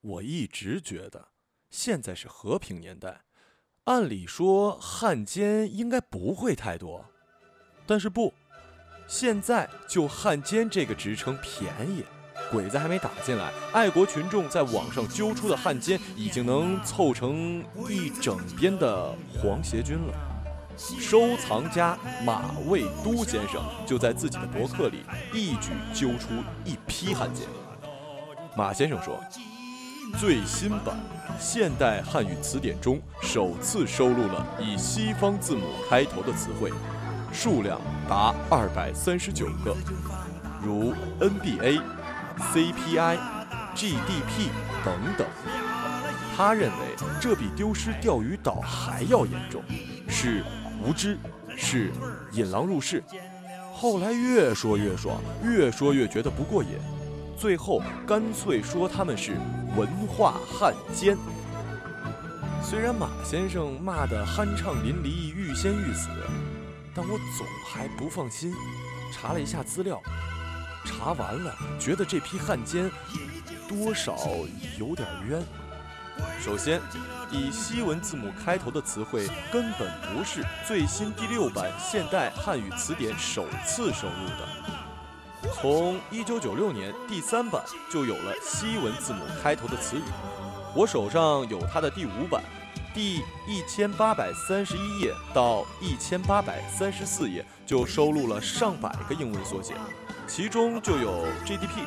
我一直觉得，现在是和平年代，按理说汉奸应该不会太多，但是不，现在就汉奸这个职称便宜，鬼子还没打进来，爱国群众在网上揪出的汉奸已经能凑成一整编的皇协军了。收藏家马未都先生就在自己的博客里一举揪出一批汉奸。马先生说。最新版现代汉语词典中首次收录了以西方字母开头的词汇，数量达二百三十九个，如 NBA、CPI、GDP 等等。他认为这比丢失钓鱼岛还要严重，是无知，是引狼入室。后来越说越爽，越说越觉得不过瘾。最后干脆说他们是文化汉奸。虽然马先生骂得酣畅淋漓、欲仙欲死，但我总还不放心。查了一下资料，查完了觉得这批汉奸多少有点冤。首先，以西文字母开头的词汇根本不是最新第六版现代汉语词典首次收录的。从一九九六年第三版就有了西文字母开头的词语，我手上有它的第五版，第一千八百三十一页到一千八百三十四页就收录了上百个英文缩写，其中就有 GDP，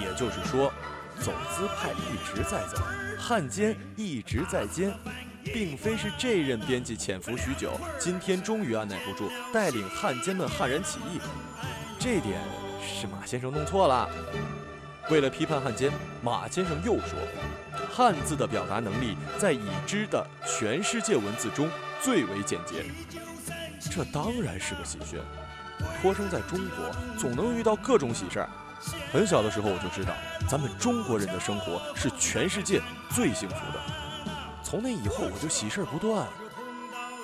也就是说，走资派一直在走，汉奸一直在奸，并非是这任编辑潜伏许久，今天终于按耐不住，带领汉奸们悍然起义。这点是马先生弄错了。为了批判汉奸，马先生又说，汉字的表达能力在已知的全世界文字中最为简洁。这当然是个喜讯。托生在中国，总能遇到各种喜事儿。很小的时候我就知道，咱们中国人的生活是全世界最幸福的。从那以后，我就喜事儿不断。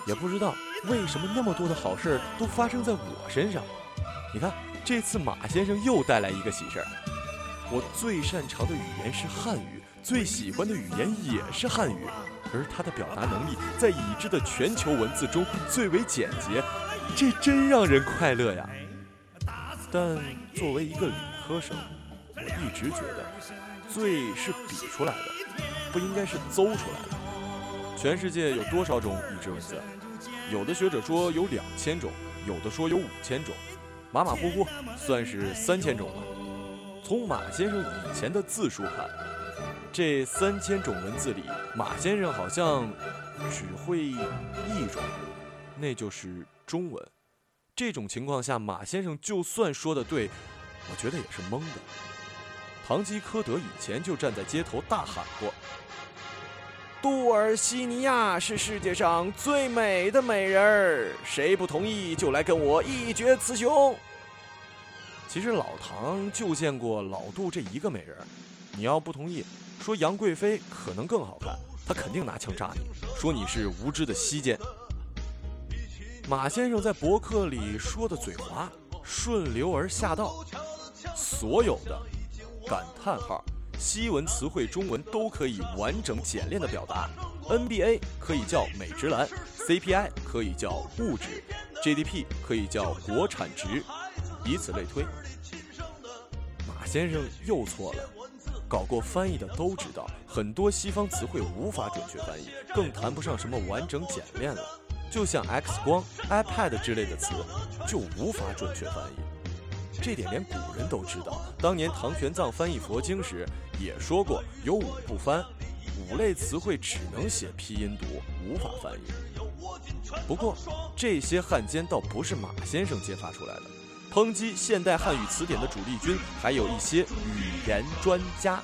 也不知道为什么那么多的好事儿都发生在我身上。你看。这次马先生又带来一个喜事儿。我最擅长的语言是汉语，最喜欢的语言也是汉语，而他的表达能力在已知的全球文字中最为简洁，这真让人快乐呀！但作为一个理科生，我一直觉得“最”是比出来的，不应该是邹出来的。全世界有多少种已知文字？有的学者说有两千种，有的说有五千种。马马虎虎，算是三千种了。从马先生以前的字数看，这三千种文字里，马先生好像只会一种，那就是中文。这种情况下，马先生就算说的对，我觉得也是蒙的。堂吉诃德以前就站在街头大喊过：“杜尔西尼亚是世界上最美的美人儿，谁不同意就来跟我一决雌雄。”其实老唐就见过老杜这一个美人儿，你要不同意，说杨贵妃可能更好看，他肯定拿枪扎你，说你是无知的西奸。马先生在博客里说的嘴滑，顺流而下道，所有的感叹号、西文词汇、中文都可以完整简练的表达。NBA 可以叫美职篮，CPI 可以叫物质，GDP 可以叫国产值。以此类推，马先生又错了。搞过翻译的都知道，很多西方词汇无法准确翻译，更谈不上什么完整简练了。就像 X 光、iPad 之类的词，就无法准确翻译。这点连古人都知道。当年唐玄奘翻译佛经时也说过，有五不翻，五类词汇只能写拼音读，无法翻译。不过，这些汉奸倒不是马先生揭发出来的。抨击现代汉语词典的主力军还有一些语言专家。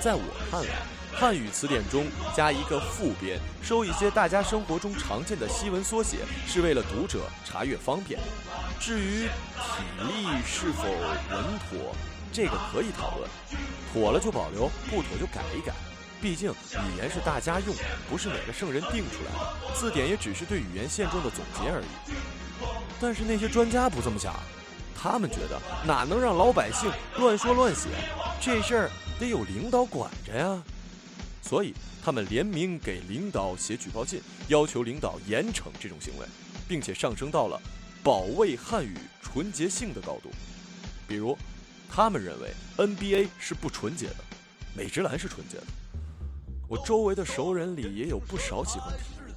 在我看来，汉语词典中加一个副编，收一些大家生活中常见的西文缩写，是为了读者查阅方便。至于体力是否稳妥，这个可以讨论，妥了就保留，不妥就改一改。毕竟语言是大家用，不是哪个圣人定出来的，字典也只是对语言现状的总结而已。但是那些专家不这么想，他们觉得哪能让老百姓乱说乱写，这事儿得有领导管着呀。所以他们联名给领导写举报信，要求领导严惩这种行为，并且上升到了保卫汉语纯洁性的高度。比如，他们认为 NBA 是不纯洁的，美职篮是纯洁的。我周围的熟人里也有不少喜欢体育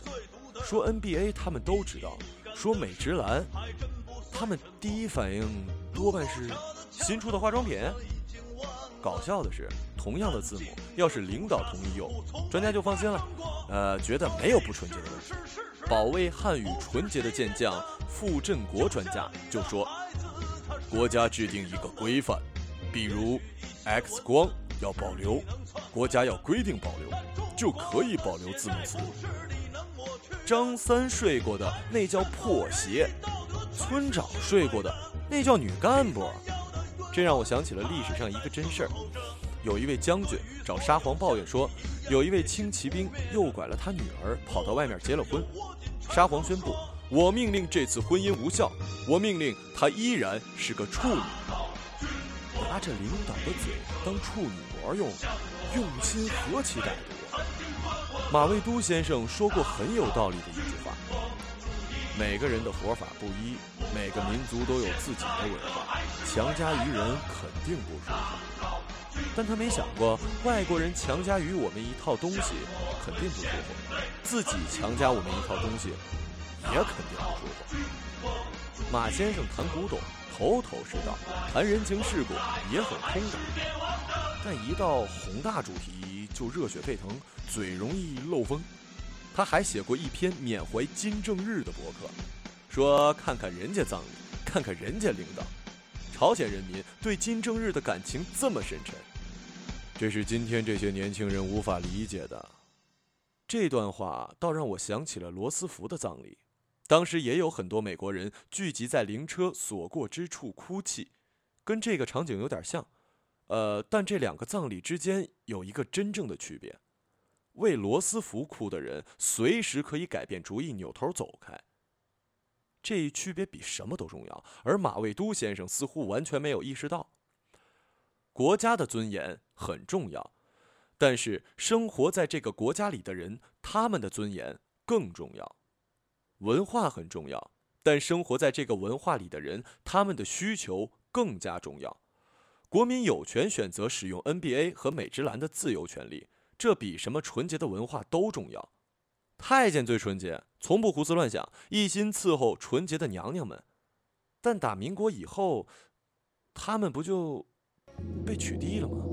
的，说 NBA 他们都知道，说美职篮，他们第一反应多半是新出的化妆品。搞笑的是，同样的字母，要是领导同意用，专家就放心了，呃，觉得没有不纯洁的问题。保卫汉语纯洁的健将傅振国专家就说，国家制定一个规范，比如 X 光要保留，国家要规定保留，就可以保留字母词。张三睡过的那叫破鞋，村长睡过的那叫女干部。这让我想起了历史上一个真事儿：有一位将军找沙皇抱怨说，有一位轻骑兵诱拐了他女儿，跑到外面结了婚。沙皇宣布：我命令这次婚姻无效，我命令他依然是个处女。拿着领导的嘴当处女膜用，用心何其歹毒！马未都先生说过很有道理的一句话。每个人的活法不一，每个民族都有自己的文化，强加于人肯定不舒服。但他没想过，外国人强加于我们一套东西肯定不舒服，自己强加我们一套东西也肯定不舒服。马先生谈古董头头是道，谈人情世故也很通达，但一到宏大主题就热血沸腾，嘴容易漏风。他还写过一篇缅怀金正日的博客，说看看人家葬礼，看看人家领导，朝鲜人民对金正日的感情这么深沉，这是今天这些年轻人无法理解的。这段话倒让我想起了罗斯福的葬礼，当时也有很多美国人聚集在灵车所过之处哭泣，跟这个场景有点像，呃，但这两个葬礼之间有一个真正的区别。为罗斯福哭的人，随时可以改变主意，扭头走开。这一区别比什么都重要，而马未都先生似乎完全没有意识到。国家的尊严很重要，但是生活在这个国家里的人，他们的尊严更重要。文化很重要，但生活在这个文化里的人，他们的需求更加重要。国民有权选择使用 NBA 和美职篮的自由权利。这比什么纯洁的文化都重要。太监最纯洁，从不胡思乱想，一心伺候纯洁的娘娘们。但打民国以后，他们不就被取缔了吗？